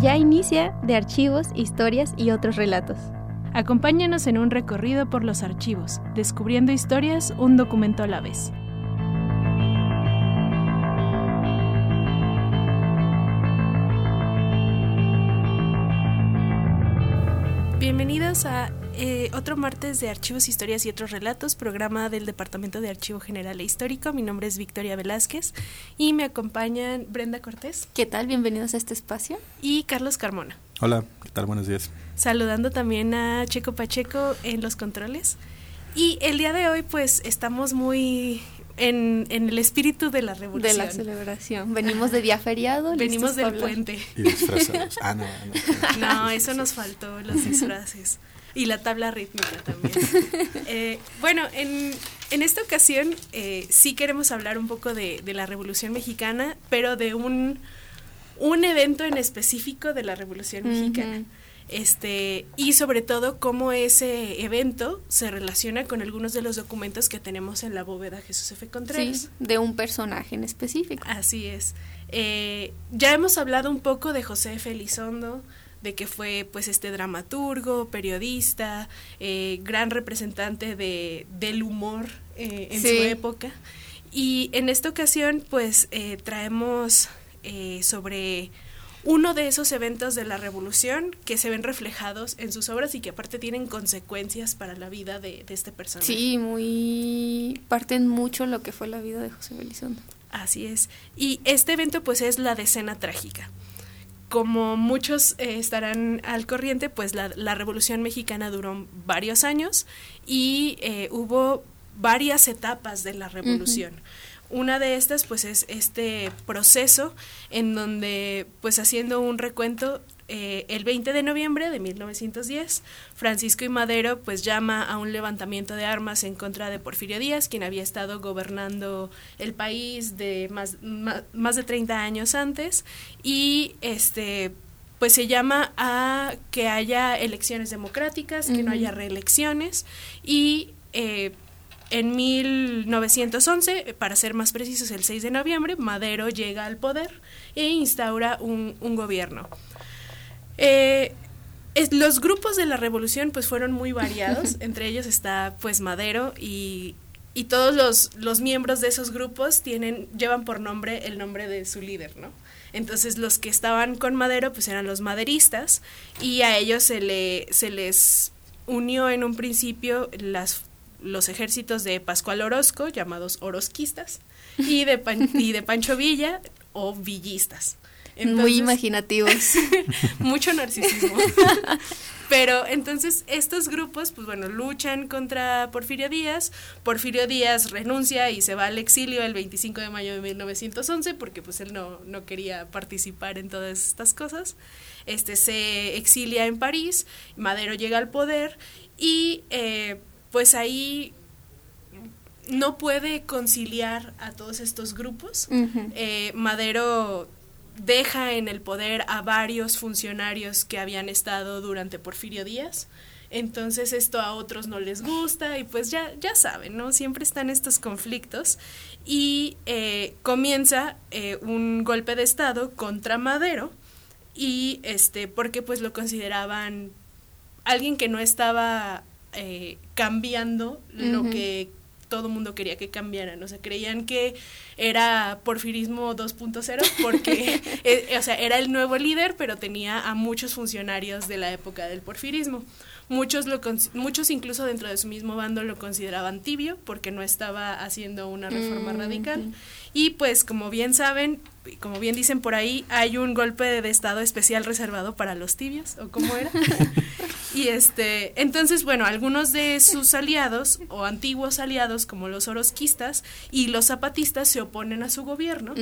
Ya inicia de archivos, historias y otros relatos. Acompáñanos en un recorrido por los archivos, descubriendo historias un documento a la vez. Eh, otro martes de Archivos, Historias y otros relatos, programa del Departamento de Archivo General e Histórico. Mi nombre es Victoria Velázquez y me acompañan Brenda Cortés. ¿Qué tal? Bienvenidos a este espacio. Y Carlos Carmona. Hola, ¿qué tal? Buenos días. Saludando también a Checo Pacheco en los controles. Y el día de hoy pues estamos muy en, el espíritu de la revolución. De la celebración. Venimos de día feriado. Venimos del puente. Y disfrazados. Ah, no, no. No, eso nos faltó, los disfraces. Y la tabla rítmica también. Eh, bueno, en, en, esta ocasión eh, sí queremos hablar un poco de, de, la Revolución Mexicana, pero de un, un evento en específico de la Revolución Mexicana este, y sobre todo cómo ese evento se relaciona con algunos de los documentos que tenemos en la bóveda Jesús F. Contreras. Sí, de un personaje en específico. Así es. Eh, ya hemos hablado un poco de José F. Elizondo, de que fue pues este dramaturgo, periodista, eh, gran representante de, del humor eh, en su época. Y en esta ocasión pues traemos sobre uno de esos eventos de la revolución que se ven reflejados en sus obras y que aparte tienen consecuencias para la vida de, este personaje. Sí, muy parten mucho lo que fue la vida de José Belizondo. Así es. Y este evento pues es la decena trágica. Como muchos eh, estarán al corriente, pues la, la, Revolución Mexicana duró varios años y eh, hubo varias etapas de la revolución. Una de estas pues es este proceso en donde pues haciendo un recuento eh, el 20 de noviembre de 1910 Francisco y Madero pues llama a un levantamiento de armas en contra de Porfirio Díaz quien había estado gobernando el país de más, más, de 30 años antes. Y este pues se llama a que haya elecciones democráticas, que no haya reelecciones. Y eh, en 1911, para ser más precisos, el 6 de noviembre, Madero llega al poder e instaura un, gobierno. Eh, los grupos de la revolución pues fueron muy variados, entre ellos está pues Madero y, y todos los, los, miembros de esos grupos tienen, llevan por nombre el nombre de su líder, ¿no? Entonces los que estaban con Madero pues eran los maderistas y a ellos se, le, se les unió en un principio las los ejércitos de Pascual Orozco, llamados orosquistas, y de, y de Pancho Villa o villistas. Muy imaginativos. mucho narcisismo. Pero entonces estos grupos, pues bueno, luchan contra Porfirio Díaz. Porfirio Díaz renuncia y se va al exilio el 25 de mayo de 1911 porque pues él no, no quería participar en todas estas cosas. Este se exilia en París, Madero llega al poder y eh, pues ahí no puede conciliar a todos estos grupos. Eh, Madero deja en el poder a varios funcionarios que habían estado durante Porfirio Díaz. Entonces esto a otros no les gusta y pues ya, ya saben, ¿no? Siempre están estos conflictos y eh, comienza eh, un golpe de Estado contra Madero y este, porque pues lo consideraban alguien que no estaba eh, cambiando lo que todo el mundo quería que cambiaran. O sea, creían que era porfirismo 2.0 porque, eh, o sea, era el nuevo líder, pero tenía a muchos funcionarios de la época del porfirismo. Muchos, lo, muchos incluso dentro de su mismo bando lo consideraban tibio porque no estaba haciendo una reforma mm, radical. Y pues, como bien saben, como bien dicen por ahí, hay un golpe de Estado especial reservado para los tibios, o cómo era. y este, entonces, bueno, algunos de sus aliados o antiguos aliados, como los orosquistas y los zapatistas, se oponen a su gobierno,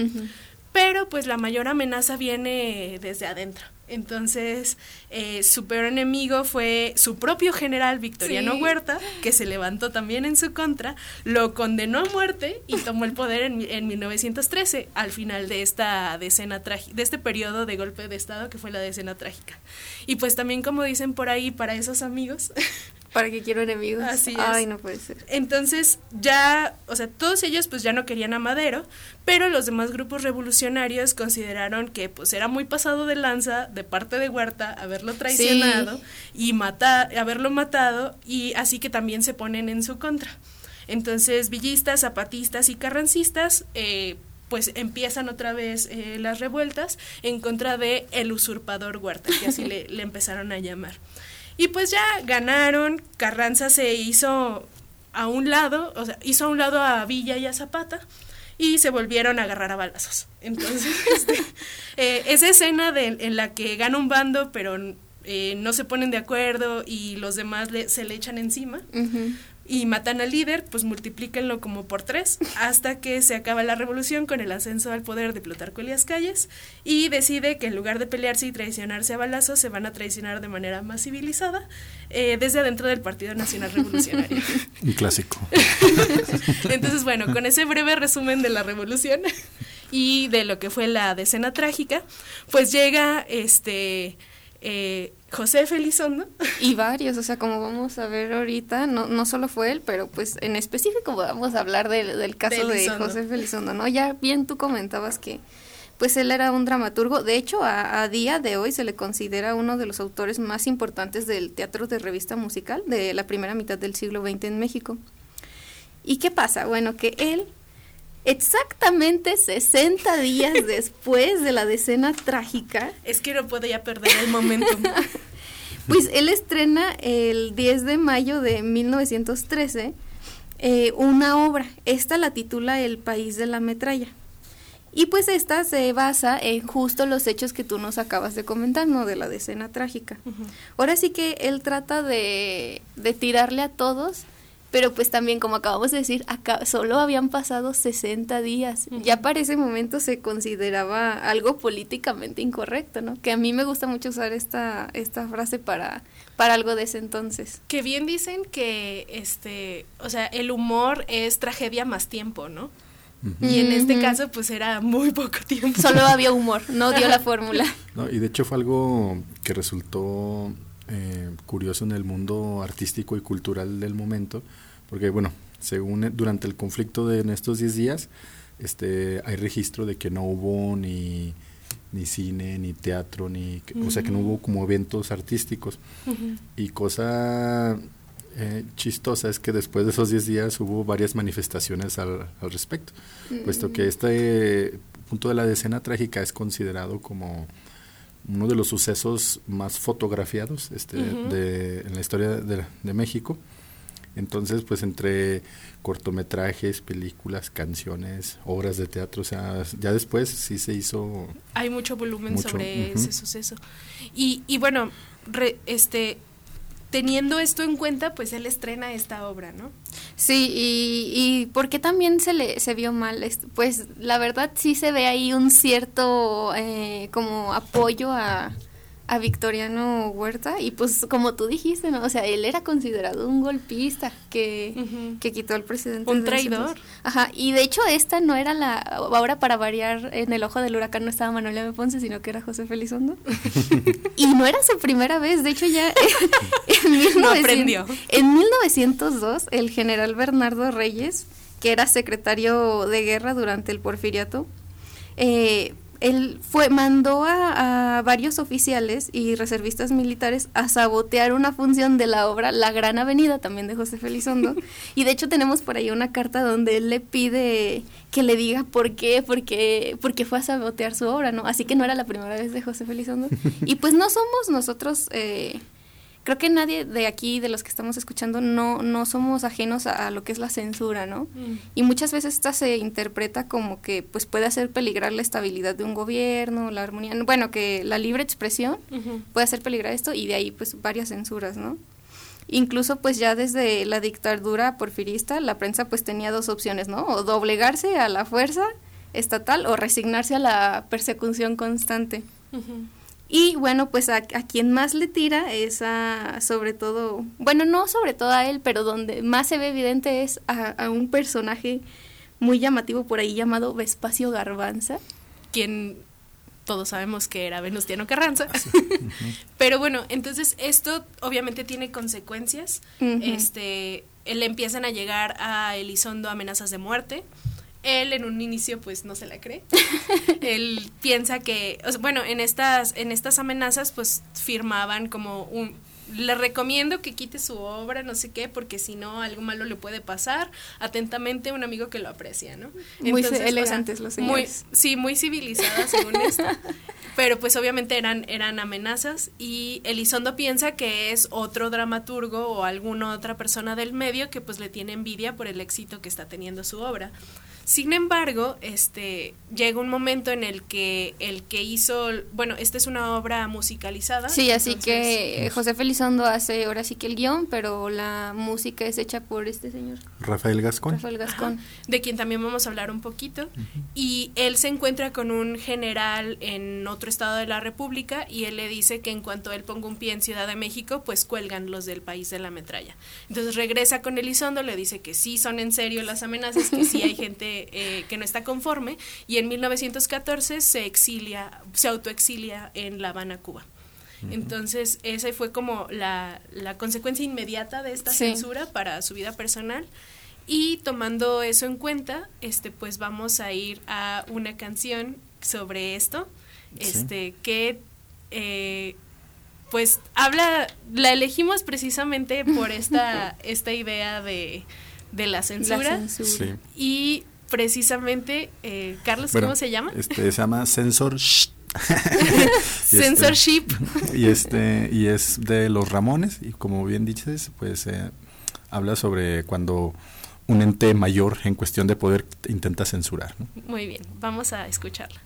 pero pues la mayor amenaza viene desde adentro. Entonces, eh, su peor enemigo fue su propio general Victoriano Huerta, que se levantó también en su contra, lo condenó a muerte y tomó el poder en, en 1913, al final de esta decena trágica, de este periodo de golpe de Estado que fue la decena trágica. Y pues también, como dicen por ahí, para esos amigos, ¿Para qué quiero enemigos? Así es. Ay, no puede ser. Entonces ya, o sea, todos ellos pues ya no querían a Madero, pero los demás grupos revolucionarios consideraron que pues era muy pasado de lanza de parte de Huerta haberlo traicionado y matar, haberlo matado y así que también se ponen en su contra. Entonces villistas, zapatistas y carrancistas eh, pues empiezan otra vez eh, las revueltas en contra de el usurpador Huerta, que así le, le empezaron a llamar. Y pues ya ganaron, Carranza se hizo a un lado, o sea, hizo a un lado a Villa y a Zapata y se volvieron a agarrar a balazos. Entonces, este, eh, esa escena de, en la que gana un bando, pero eh, no se ponen de acuerdo y los demás le, se le echan encima. Y matan al líder, pues multiplíquenlo como por tres hasta que se acaba la revolución con el ascenso al poder de Plutarco Elías Calles y decide que en lugar de pelearse y traicionarse a balazos se van a traicionar de manera más civilizada eh, desde adentro del Partido Nacional Revolucionario. Un clásico. Entonces, bueno, con ese breve resumen de la revolución y de lo que fue la decena trágica, pues llega este eh, José Felizondo. Y varios, o sea, como vamos a ver ahorita, no, no solo fue él, pero pues en específico vamos a hablar del, del caso de. José Felizondo, ¿no? Ya bien tú comentabas que pues él era un dramaturgo, de hecho a, a día de hoy se le considera uno de los autores más importantes del teatro de revista musical de la primera mitad del siglo XX en México. ¿Y qué pasa? Bueno, que él exactamente 60 días después de la decena trágica, Es que no puedo ya perder el momento. pues él estrena el 10 de mayo de 1913 eh, una obra. Esta la titula El país de la metralla. Y pues esta se basa en justo los hechos que tú nos acabas de comentar, ¿no? De la decena trágica. Ahora sí que él trata de, de tirarle a todos, pero pues también, como acabamos de decir, acá solo habían pasado 60 días. Ya para ese momento se consideraba algo políticamente incorrecto, ¿no? Que a mí me gusta mucho usar esta, esta frase para, para algo de ese entonces. Que bien dicen que este, o sea, el humor es tragedia más tiempo, ¿no? Y en este caso, pues era muy poco tiempo. Solo había humor, no dio la fórmula. No, y de hecho fue algo que resultó eh, curioso en el mundo artístico y cultural del momento, porque bueno, según eh, durante el conflicto de en estos 10 días, este, hay registro de que no hubo ni, ni cine, ni teatro, ni, que- o sea que no hubo como eventos artísticos. Y cosa eh, chistosa es que después de esos 10 días hubo varias manifestaciones al, al respecto, puesto que este punto de la decena trágica es considerado como uno de los sucesos más fotografiados este, de, en la historia de, de México. Entonces, pues entre cortometrajes, películas, canciones, obras de teatro, o sea, ya después sí se hizo Hay mucho volumen Mucho, sobre ese suceso. Y, y bueno, re- este, teniendo esto en cuenta, pues él estrena esta obra, ¿no? Sí, y, y ¿por qué también se le se vio mal? Pues la verdad sí se ve ahí un cierto eh, como apoyo a, a Victoriano Huerta y pues como tú dijiste, ¿no? O sea, él era considerado un golpista que, que quitó al presidente. Un traidor. Ajá, y de hecho esta no era la, ahora para variar, en el ojo del huracán no estaba Manuel M. Ponce, sino que era José Felizondo. y no era su primera vez, de hecho ya en, 1900 aprendió. en 1902 el general Bernardo Reyes, que era secretario de guerra durante el porfiriato, eh, él fue mandó a, a varios oficiales y reservistas militares a sabotear una función de la obra La Gran Avenida, también de José Felizondo. y de hecho tenemos por ahí una carta donde él le pide que le diga por qué, porque, porque fue a sabotear su obra, ¿no? Así que no era la primera vez de José Felizondo. y pues no somos nosotros... Eh, creo que nadie de aquí, de los que estamos escuchando, no, no somos ajenos a, a lo que es la censura, ¿no? Y muchas veces esta se interpreta como que pues puede hacer peligrar la estabilidad de un gobierno, la armonía, bueno, que la libre expresión puede hacer peligrar esto y de ahí pues varias censuras, ¿no? Incluso pues ya desde la dictadura porfirista la prensa pues tenía dos opciones, ¿no? O doblegarse a la fuerza estatal o resignarse a la persecución constante. Ujú. Y bueno, pues a, a quien más le tira es a, sobre todo, bueno, no sobre todo a él, pero donde más se ve evidente es a, a un personaje muy llamativo por ahí llamado Vespacio Garbanza. Quien todos sabemos que era Venustiano Carranza. Pero bueno, entonces esto obviamente tiene consecuencias. Este, le empiezan a llegar a Elizondo amenazas de muerte. Él en un inicio pues no se la cree. Él piensa que, bueno, en estas, en estas amenazas pues firmaban como un, le recomiendo que quite su obra, no sé qué, porque si no algo malo le puede pasar. Atentamente un amigo que lo aprecia, ¿no? muy elegantes los señores. Muy, sí, muy civilizadas según esto. Pero pues obviamente eran, eran amenazas y Elizondo piensa que es otro dramaturgo o alguna otra persona del medio que pues le tiene envidia por el éxito que está teniendo su obra. Sin embargo, este llega un momento en el que el que hizo, bueno, esta es una obra musicalizada. Sí, así que José Felizondo hace ahora sí que el guion, pero la música es hecha por este señor. Rafael Gascón. Rafael Gascón. de quien también vamos a hablar un poquito. Y él se encuentra con un general en otro estado de la República y él le dice que en cuanto él ponga un pie en Ciudad de México, pues cuelgan los del país de la metralla. Entonces regresa con Elizondo, le dice que sí son en serio las amenazas, que sí hay gente eh, que no está conforme y en 1914 se exilia, se autoexilia en La Habana, Cuba. Entonces, esa fue como la, consecuencia inmediata de esta censura para su vida personal. Y tomando eso en cuenta, este, pues vamos a ir a una canción sobre esto, este, que eh, pues habla, la elegimos precisamente por esta, esta idea de, la censura. Y precisamente, eh, Carlos, ¿cómo se llama? Este, se llama Censor Censorship. y este y es de los Ramones y como bien dices, pues eh, habla sobre cuando un ente mayor en cuestión de poder intenta censurar. Muy bien, vamos a escucharla.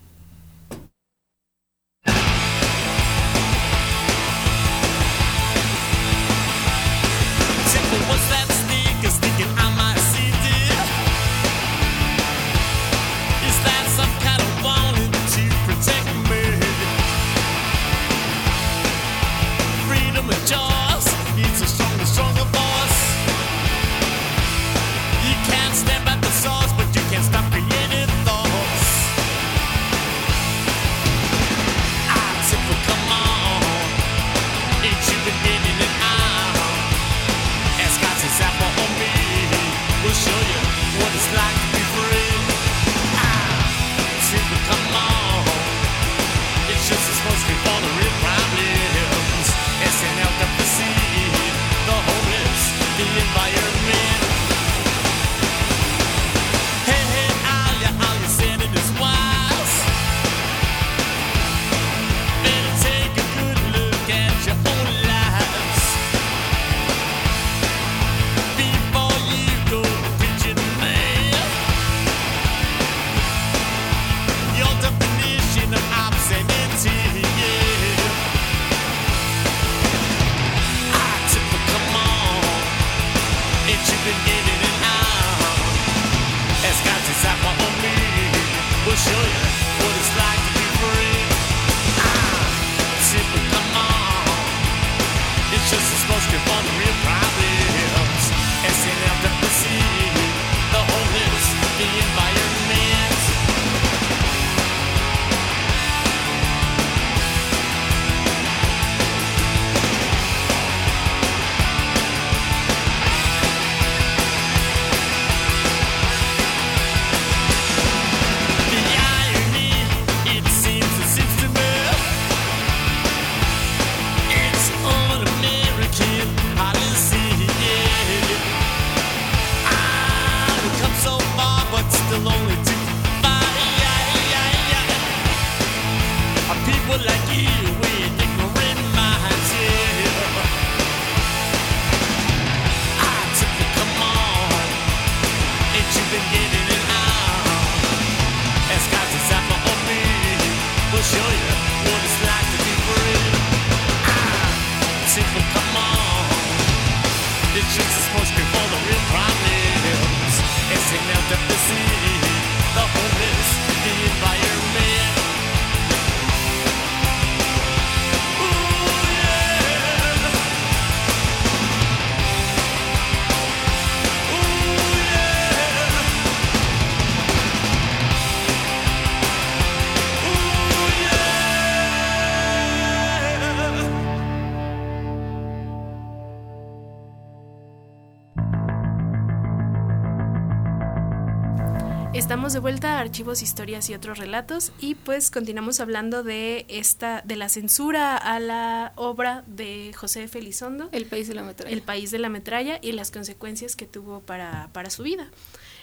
Estamos de vuelta a Archivos, Historias y otros relatos y pues continuamos hablando de esta de la censura a la obra de José Felizondo, El país de la metralla. El país de la metralla y las consecuencias que tuvo para, para su vida.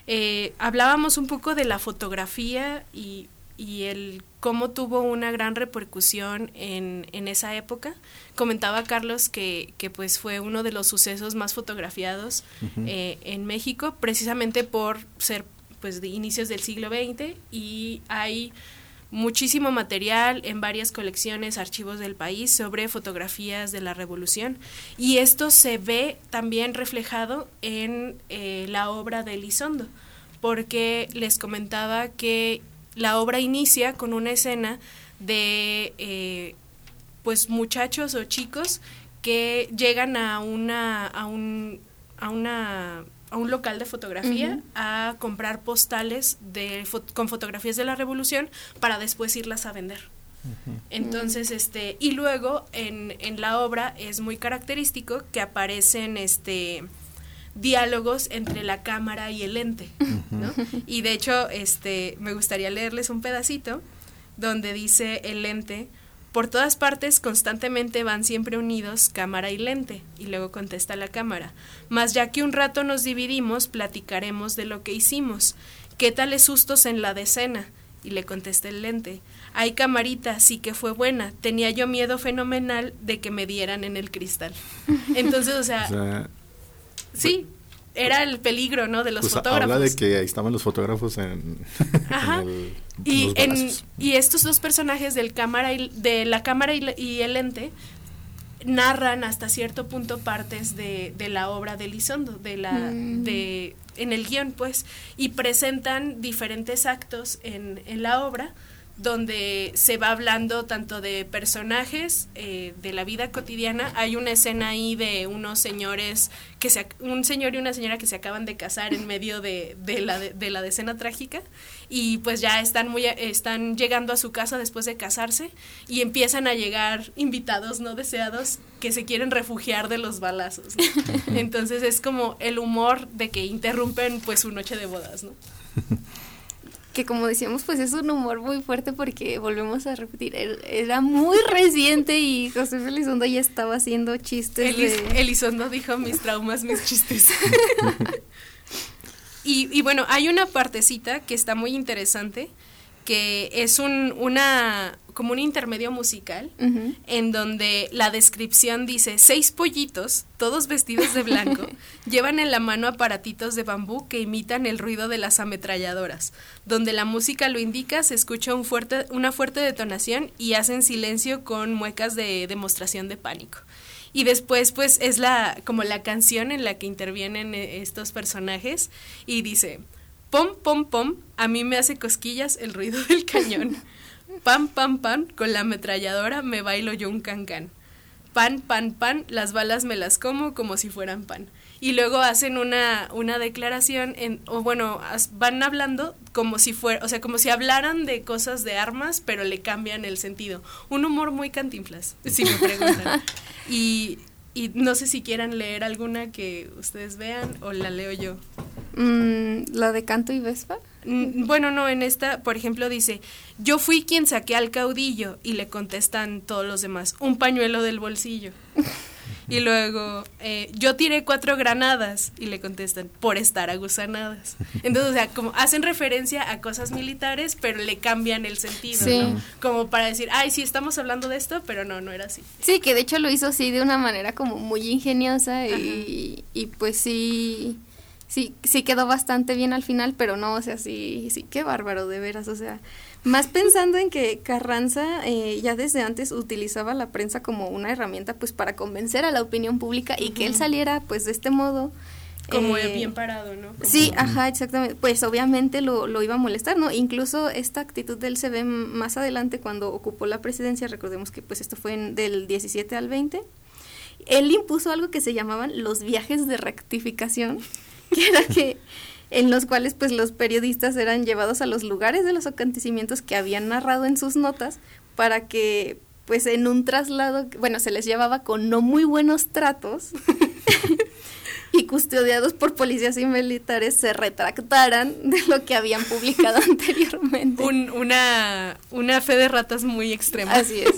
Eh, hablábamos un poco de la fotografía y, y, el cómo tuvo una gran repercusión en, en esa época. Comentaba Carlos que, que, pues fue uno de los sucesos más fotografiados uh -huh. eh, en México, precisamente por ser pues de inicios del siglo XX y hay muchísimo material en varias colecciones, archivos del país sobre fotografías de la revolución. Y esto se ve también reflejado en eh, la obra de Elizondo porque les comentaba que la obra inicia con una escena de eh, pues muchachos o chicos que llegan a una a un a una a un local de fotografía uh -huh. a comprar postales de con fotografías de la revolución para después irlas a vender. Uh -huh. Entonces, este, y luego en, en, la obra es muy característico que aparecen este diálogos entre la cámara y el lente, uh -huh. ¿no? Y de hecho, este, me gustaría leerles un pedacito donde dice el lente, por todas partes constantemente van siempre unidos cámara y lente, y luego contesta la cámara. Mas ya que un rato nos dividimos, platicaremos de lo que hicimos. ¿Qué tales sustos en la decena? Y le contesta el lente. Ay, camarita, sí que fue buena. Tenía yo miedo fenomenal de que me dieran en el cristal. Entonces, o sea, o sea sí, era el peligro, ¿no? De los pues fotógrafos. Habla de que ahí estaban los fotógrafos en, Ajá. en el, y, en, y estos dos personajes del cámara y, de la cámara y, y, el lente narran hasta cierto punto partes de, de la obra de Lizondo, de la, mm. de, en el guion, pues, y presentan diferentes actos en, en la obra donde se va hablando tanto de personajes eh, de la vida cotidiana. Hay una escena ahí de unos señores, que se, un señor y una señora que se acaban de casar en medio de, de, la, de, la decena trágica y pues ya están, muy, están llegando a su casa después de casarse y empiezan a llegar invitados no deseados que se quieren refugiar de los balazos. ¿no? Entonces es como el humor de que interrumpen pues su noche de bodas, ¿no? que como decíamos, pues es un humor muy fuerte porque volvemos a repetir, era muy reciente y José Elizondo ya estaba haciendo chistes. Elis de... Elizondo dijo mis traumas, mis chistes. y, y, bueno, hay una partecita que está muy interesante, que es un, una, como un intermedio musical, uh -huh. en donde la descripción dice, seis pollitos, todos vestidos de blanco, llevan en la mano aparatitos de bambú que imitan el ruido de las ametralladoras. Donde la música lo indica, se escucha un fuerte, una fuerte detonación y hacen silencio con muecas de demostración de pánico. Y después, pues, es la, como la canción en la que intervienen estos personajes y dice, pom, pom, pom, a mí me hace cosquillas el ruido del cañón. Pam, pam, pam, con la ametralladora me bailo yo un cancán. Pan, pan, pan, las balas me las como como si fueran pan. Y luego hacen una, una declaración, en, o bueno, van hablando como si fuera, o sea, como si hablaran de cosas de armas, pero le cambian el sentido. Un humor muy cantinflas, si me preguntan. y, y no sé si quieran leer alguna que ustedes vean o la leo yo. Mm, ¿La de Canto y Vespa? Bueno, no, en esta, por ejemplo, dice, yo fui quien saqué al caudillo y le contestan todos los demás, un pañuelo del bolsillo. y luego, eh, yo tiré cuatro granadas y le contestan, por estar agusanadas. Entonces, o sea, como hacen referencia a cosas militares, pero le cambian el sentido, sí. ¿no? Como para decir, ay, sí, estamos hablando de esto, pero no, no era así. Sí, que de hecho lo hizo así de una manera como muy ingeniosa y, y pues sí sí, sí quedó bastante bien al final, pero no, o sea, sí, sí, qué bárbaro, de veras, o sea, más pensando en que Carranza eh, ya desde antes utilizaba la prensa como una herramienta pues para convencer a la opinión pública y uh -huh. que él saliera pues de este modo. Como eh, bien parado, ¿no? Como sí, ajá, exactamente. Pues obviamente lo, lo iba a molestar, ¿no? Incluso esta actitud de él se ve más adelante cuando ocupó la presidencia, recordemos que pues esto fue en, del 17 al 20. Él impuso algo que se llamaban los viajes de rectificación que era que en los cuales pues los periodistas eran llevados a los lugares de los acontecimientos que habían narrado en sus notas para que pues en un traslado, bueno, se les llevaba con no muy buenos tratos y custodiados por policías y militares se retractaran de lo que habían publicado anteriormente. una, una fe de ratas muy extrema. Así es.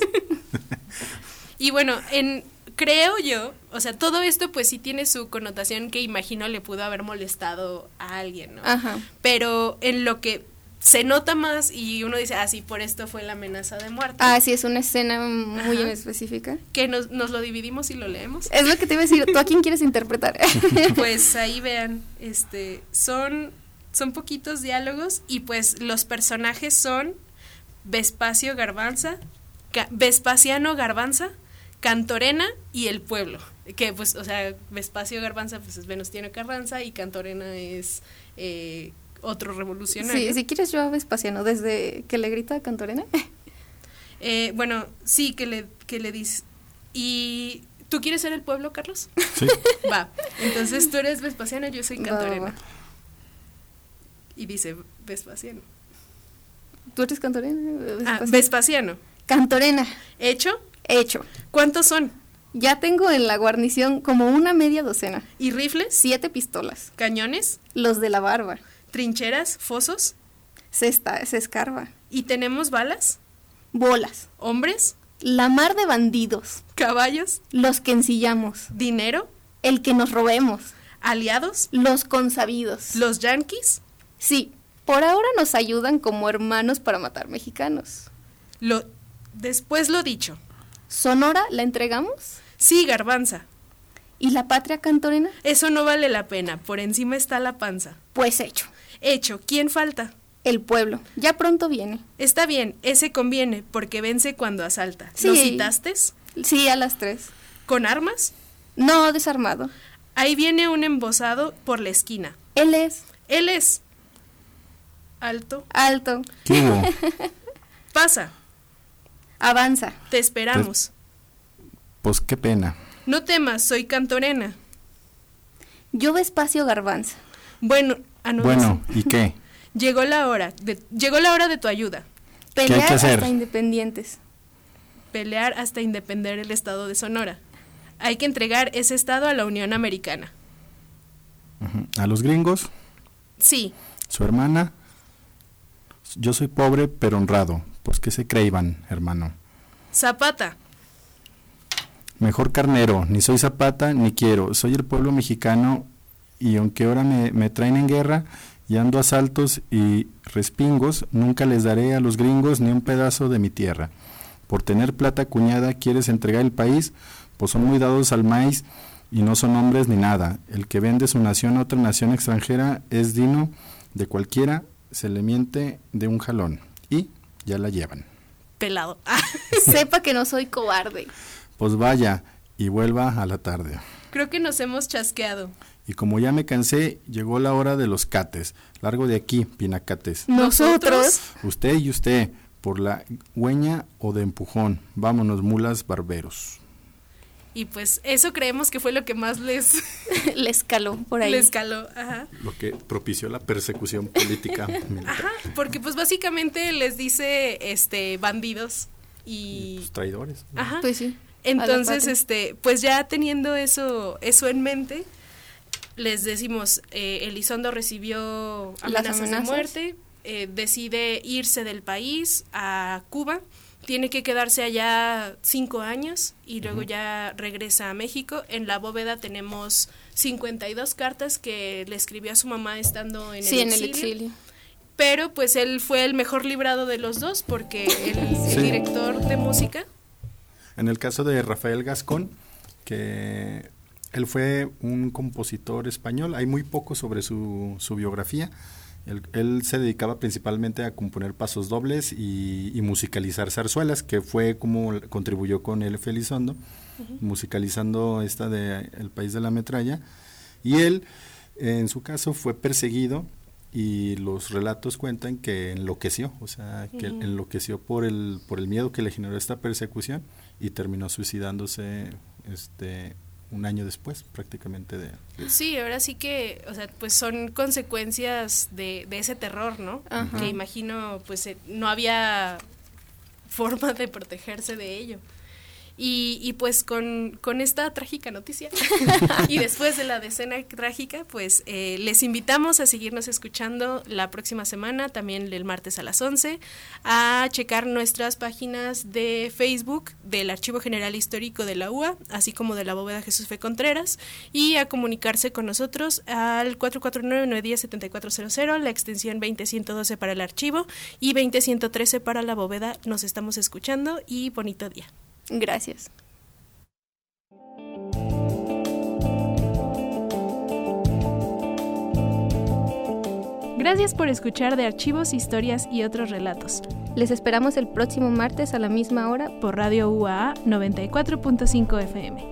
y bueno, en creo yo, o sea, todo esto pues sí tiene su connotación que imagino le pudo haber molestado a alguien, ¿no? Ajá. Pero en lo que se nota más y uno dice, ah, sí, por esto fue la amenaza de muerte. Ah, sí, es una escena muy específica. Que nos, nos, lo dividimos y lo leemos. Es lo que te iba a decir, ¿tú a quién quieres interpretar? pues ahí vean, este, son, son poquitos diálogos y pues los personajes son Vespacio Garbanza, Vespasiano Garbanza, Cantorena y el pueblo. Que pues, o sea, Vespacio Garbanza pues es Venustiano Carranza y Cantorena es... Eh, otro revolucionario. Sí, si quieres yo a Vespasiano, desde que le grita a Cantorena. Eh, bueno, sí, que le, que le dice. ¿Y tú quieres ser el pueblo, Carlos? Sí. Va, entonces tú eres Vespasiano, yo soy Cantorena. Y dice Vespasiano. ¿Tú eres Cantorena? Vespasiano. Ah, Vespasiano. Cantorena. ¿Hecho? Hecho. ¿Cuántos son? Ya tengo en la guarnición como una media docena. ¿Y rifles? Siete pistolas. ¿Cañones? Los de la barba trincheras, fosos. Se, está, se escarba. ¿Y tenemos balas? Bolas. ¿Hombres? La mar de bandidos. ¿Caballos? Los que ensillamos. ¿Dinero? El que nos robemos. ¿Aliados? Los consabidos. ¿Los yanquis? Sí, por ahora nos ayudan como hermanos para matar mexicanos. Lo, después lo dicho. ¿Sonora la entregamos? Sí, garbanza. ¿Y la patria cantorena? Eso no vale la pena, por encima está la panza. Pues hecho. Hecho, ¿quién falta? El pueblo. Ya pronto viene. Está bien, ese conviene, porque vence cuando asalta. Sí. ¿Lo citaste? Sí, a las tres. ¿Con armas? No, desarmado. Ahí viene un embosado por la esquina. Él es. Él es. Alto. Alto. ¿Qué Pasa. Avanza. Te esperamos. Pues, pues qué pena. No temas, soy Cantorena. Yo Vespacio Garbanza. Bueno, Ah, bueno, ¿y qué? Llegó la hora, de, llegó la hora de tu ayuda. Pelear hasta independientes. Pelear hasta independer el estado de Sonora. Hay que entregar ese estado a la Unión Americana. ¿A los gringos? Sí. ¿Su hermana? Yo soy pobre pero honrado. Pues que se creíban, hermano. Zapata. Mejor carnero, ni soy zapata ni quiero. Soy el pueblo mexicano y aunque ahora me, traen en guerra y ando a saltos y respingos, nunca les daré a los gringos ni un pedazo de mi tierra. Por tener plata cuñada quieres entregar el país, pues son muy dados al maíz y no son hombres ni nada. El que vende su nación a otra nación extranjera es dino de cualquiera, se le miente de un jalón y ya la llevan. Pelado. Sepa que no soy cobarde. Pues vaya y vuelva a la tarde. Creo que nos hemos chasqueado. Y como ya me cansé, llegó la hora de los cates. Largo de aquí, pinacates. Nosotros. Usted y usted, por la hueña o de empujón. Vámonos, mulas barberos. Y pues eso creemos que fue lo que más les... les caló por ahí. Les caló, ajá. Lo que propició la persecución política. ajá, porque pues básicamente les dice este bandidos y... Pues, traidores. Ajá. Pues sí. Entonces, este, pues ya teniendo eso, eso en mente, les decimos, eh, Elizondo recibió amenazas, de muerte, eh, decide irse del país a Cuba, tiene que quedarse allá cinco años y luego ya regresa a México. En la bóveda tenemos 52 cartas que le escribió a su mamá estando en, el, exilio, en el exilio. Pero pues él fue el mejor librado de los dos porque el, director de música. En el caso de Rafael Gascón, que él fue un compositor español, hay muy poco sobre su, su biografía. Él, se dedicaba principalmente a componer pasos dobles y, musicalizar zarzuelas, que fue como contribuyó con el Felizondo, musicalizando esta de El País de la Metralla. Y él, en su caso, fue perseguido y los relatos cuentan que enloqueció, o sea, que enloqueció por el, por el miedo que le generó esta persecución y terminó suicidándose este un año después prácticamente de, Sí, ahora sí que, o sea, pues son consecuencias de, de ese terror, ¿no? Que imagino, pues eh, no había forma de protegerse de ello. Y, pues con, esta trágica noticia y después de la decena trágica, pues eh, les invitamos a seguirnos escuchando la próxima semana, también el martes a las 11, a checar nuestras páginas de Facebook del Archivo General Histórico de la UA, así como de la bóveda Jesús Fe Contreras, y a comunicarse con nosotros al 449-910-7400, la extensión 20112 para el archivo y 20113 para la bóveda. Nos estamos escuchando y bonito día. Gracias. Gracias por escuchar de archivos, historias y otros relatos. Les esperamos el próximo martes a la misma hora por Radio UAA 94.5 FM.